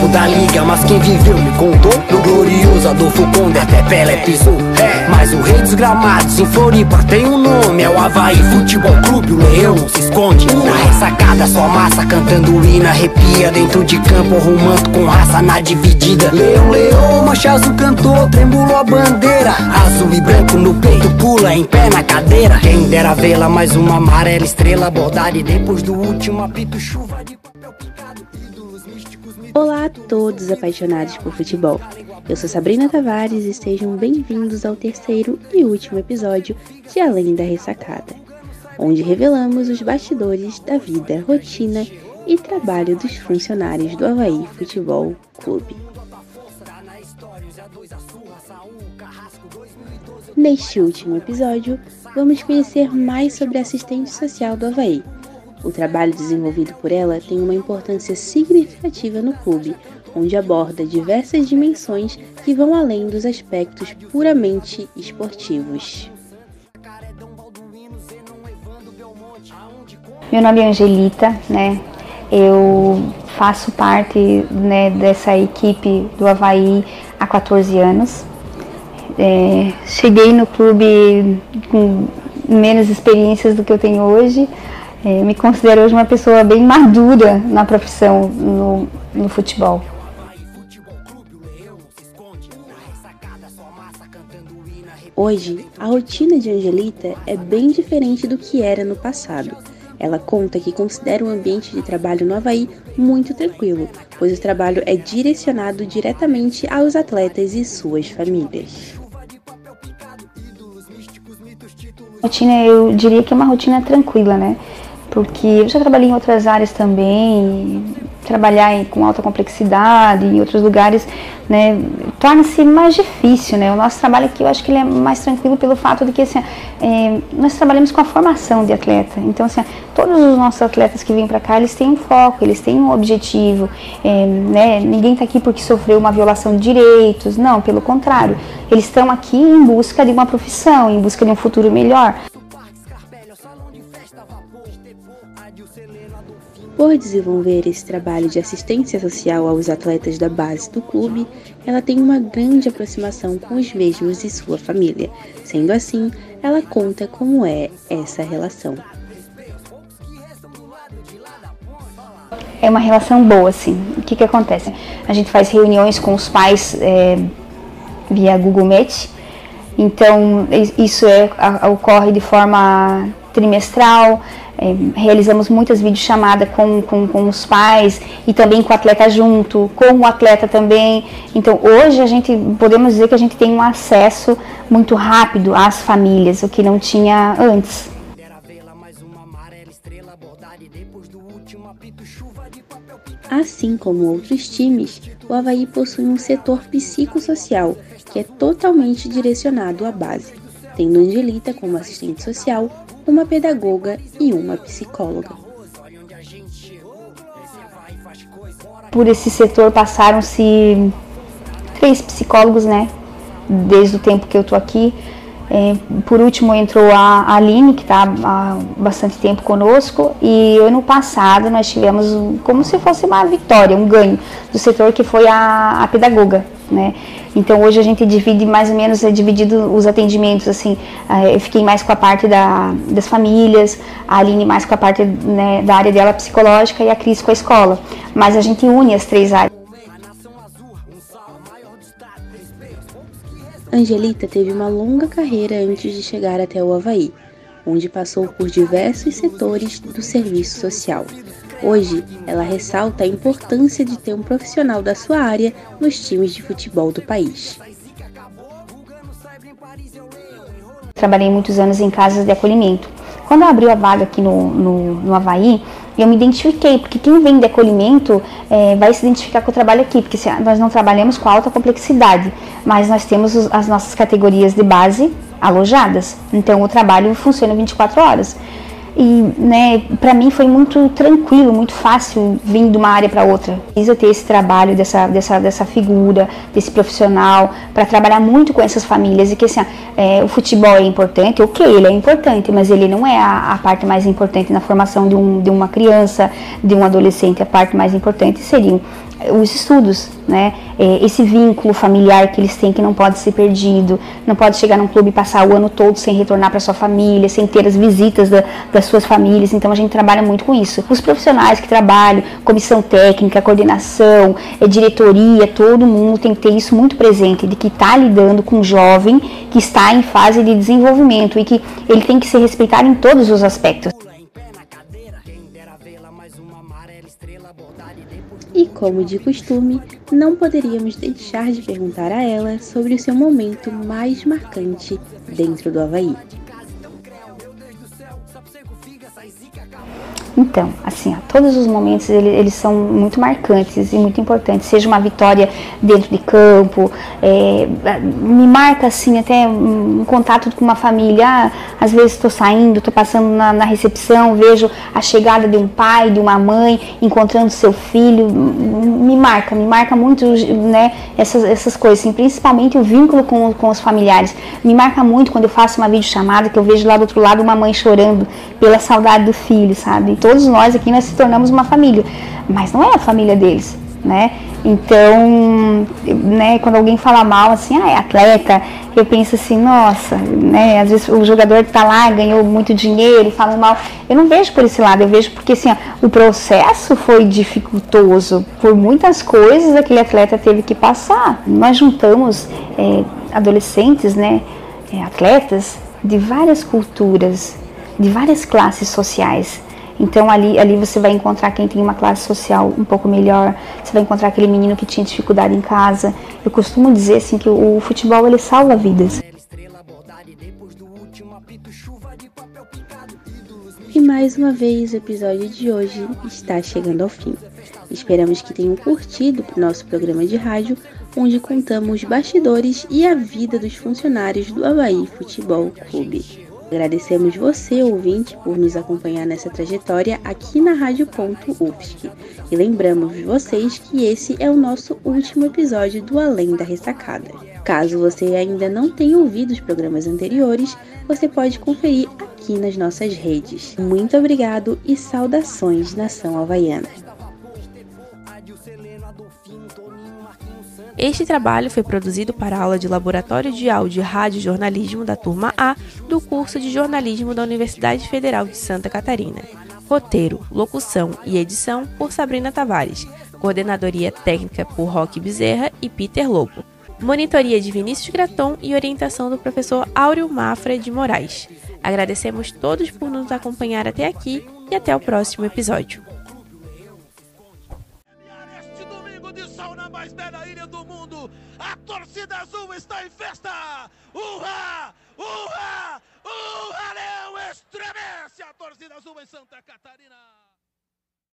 tempo da liga, mas quem viveu me contou. No glorioso Adolfo Conde até Pelé pisou. É, mas o rei dos gramados em Floripa tem um nome. É o Havaí Futebol Clube, o leão não se esconde. Na ressacada, sua massa cantando hino arrepia. Dentro de campo, arrumando com raça na dividida. Leão, leão, mancha azul cantou, tremulou a bandeira. Azul e branco no peito, pula em pé na cadeira. Quem dera vê-la, mais uma amarela estrela bordada. E depois do último apito, chuva de Olá a todos apaixonados por futebol. Eu sou Sabrina Tavares e sejam bem-vindos ao terceiro e último episódio de Além da Ressacada, onde revelamos os bastidores da vida, rotina e trabalho dos funcionários do Havaí Futebol Clube. Neste último episódio, vamos conhecer mais sobre a assistente social do Havaí. O trabalho desenvolvido por ela tem uma importância significativa no clube, onde aborda diversas dimensões que vão além dos aspectos puramente esportivos. Meu nome é Angelita, né? Eu faço parte né, dessa equipe do Havaí há 14 anos. É, cheguei no clube com menos experiências do que eu tenho hoje. É, me considero hoje uma pessoa bem madura na profissão, no, no futebol. Hoje, a rotina de Angelita é bem diferente do que era no passado. Ela conta que considera o ambiente de trabalho no Havaí muito tranquilo, pois o trabalho é direcionado diretamente aos atletas e suas famílias. Rotina, eu diria que é uma rotina tranquila, né? Porque eu já trabalhei em outras áreas também, trabalhar com alta complexidade em outros lugares, né, torna-se mais difícil, né? O nosso trabalho aqui, eu acho que ele é mais tranquilo pelo fato de que, assim, é, nós trabalhamos com a formação de atleta. Então, assim, todos os nossos atletas que vêm para cá, eles têm um foco, eles têm um objetivo, é, né? Ninguém está aqui porque sofreu uma violação de direitos, não, pelo contrário. Eles estão aqui em busca de uma profissão, em busca de um futuro melhor. Por desenvolver esse trabalho de assistência social aos atletas da base do clube, ela tem uma grande aproximação com os mesmos e sua família. Sendo assim, ela conta como é essa relação. É uma relação boa, sim. O que, que acontece? A gente faz reuniões com os pais é, via Google Meet. Então, isso é, ocorre de forma trimestral. É, realizamos muitas videochamadas com, com, com os pais e também com o atleta junto, com o atleta também. Então hoje a gente podemos dizer que a gente tem um acesso muito rápido às famílias, o que não tinha antes. Assim como outros times, o Havaí possui um setor psicossocial que é totalmente direcionado à base, tendo Angelita como assistente social, uma pedagoga e uma psicóloga. Por esse setor passaram-se três psicólogos, né? Desde o tempo que eu tô aqui. É, por último entrou a Aline, que está há bastante tempo conosco, e ano passado nós tivemos como se fosse uma vitória, um ganho do setor que foi a, a pedagoga, né? Então hoje a gente divide mais ou menos, é dividido os atendimentos, assim, eh, eu fiquei mais com a parte da, das famílias, a Aline mais com a parte né, da área dela psicológica e a Cris com a escola. Mas a gente une as três áreas. Angelita teve uma longa carreira antes de chegar até o Havaí, onde passou por diversos setores do serviço social. Hoje, ela ressalta a importância de ter um profissional da sua área nos times de futebol do país. Trabalhei muitos anos em casas de acolhimento. Quando abriu a vaga aqui no, no, no Havaí, eu me identifiquei, porque quem vem de acolhimento é, vai se identificar com o trabalho aqui, porque nós não trabalhamos com alta complexidade, mas nós temos as nossas categorias de base alojadas, então o trabalho funciona 24 horas. E, né, para mim foi muito tranquilo, muito fácil vir de uma área para outra. Precisa ter esse trabalho dessa, dessa, dessa figura, desse profissional, para trabalhar muito com essas famílias. E que assim, é, o futebol é importante, ok, ele é importante, mas ele não é a, a, parte mais importante na formação de, um, de uma criança, de um adolescente. A parte mais importante seriam os estudos, né? É, esse vínculo familiar que eles têm que não pode ser perdido, não pode chegar num clube e passar o ano todo sem retornar para sua família, sem ter as visitas da, das suas famílias. Então a gente trabalha muito com isso. Os profissionais que trabalham, comissão técnica, coordenação, é, diretoria, todo mundo tem que ter isso muito presente, de que está lidando com um jovem que está em fase de desenvolvimento e que ele tem que ser respeitado em todos os aspectos. E como de costume, não poderíamos deixar de perguntar a ela sobre o seu momento mais marcante dentro do Havaí. Então, assim, ó, todos os momentos eles, eles, são muito marcantes e muito importantes. Seja uma vitória dentro de campo, é, me marca assim até um, contato com uma família. Ah, às vezes estou saindo, estou passando na, na, recepção, vejo a chegada de um pai, de uma mãe, encontrando seu filho. Me marca, me marca muito, né? Essas, essas coisas, assim, principalmente o vínculo com, com os familiares. Me marca muito quando eu faço uma videochamada que eu vejo lá do outro lado uma mãe chorando pela saudade do filho, sabe? Todos nós aqui nós se tornamos uma família, mas não é a família deles, né? Então, né, quando alguém fala mal assim, ah, é atleta, eu penso assim, nossa, né, às vezes o jogador tá lá ganhou muito dinheiro, fala mal. Eu não vejo por esse lado, eu vejo porque assim, ó, o processo foi dificultoso, por muitas coisas aquele atleta teve que passar. Nós juntamos é, adolescentes, né, é, atletas de várias culturas, de várias classes sociais. Então ali, ali você vai encontrar quem tem uma classe social um pouco melhor, você vai encontrar aquele menino que tinha dificuldade em casa. Eu costumo dizer assim que o, futebol ele salva vidas. E mais uma vez o episódio de hoje está chegando ao fim. Esperamos que tenham curtido o nosso programa de rádio, onde contamos bastidores e a vida dos funcionários do Havaí Futebol Clube. Agradecemos você, ouvinte, por nos acompanhar nessa trajetória aqui na Rádio Ponto UFSC. E lembramos vocês que esse é o nosso último episódio do Além da Ressacada. Caso você ainda não tenha ouvido os programas anteriores, você pode conferir aqui nas nossas redes. Muito obrigado e saudações, nação havaiana! Este trabalho foi produzido para a aula de Laboratório de Áudio e Rádio Jornalismo da turma A do curso de jornalismo da Universidade Federal de Santa Catarina. Roteiro, locução e edição por Sabrina Tavares. Coordenadoria técnica por Roque Bezerra e Peter Lobo. Monitoria de Vinícius Graton e orientação do professor Áureo Mafra de Moraes. Agradecemos todos por nos acompanhar até aqui e até o próximo episódio. Torcida azul está em festa! Urra! Urra! Urra, Leão! Estremece a torcida azul em Santa Catarina!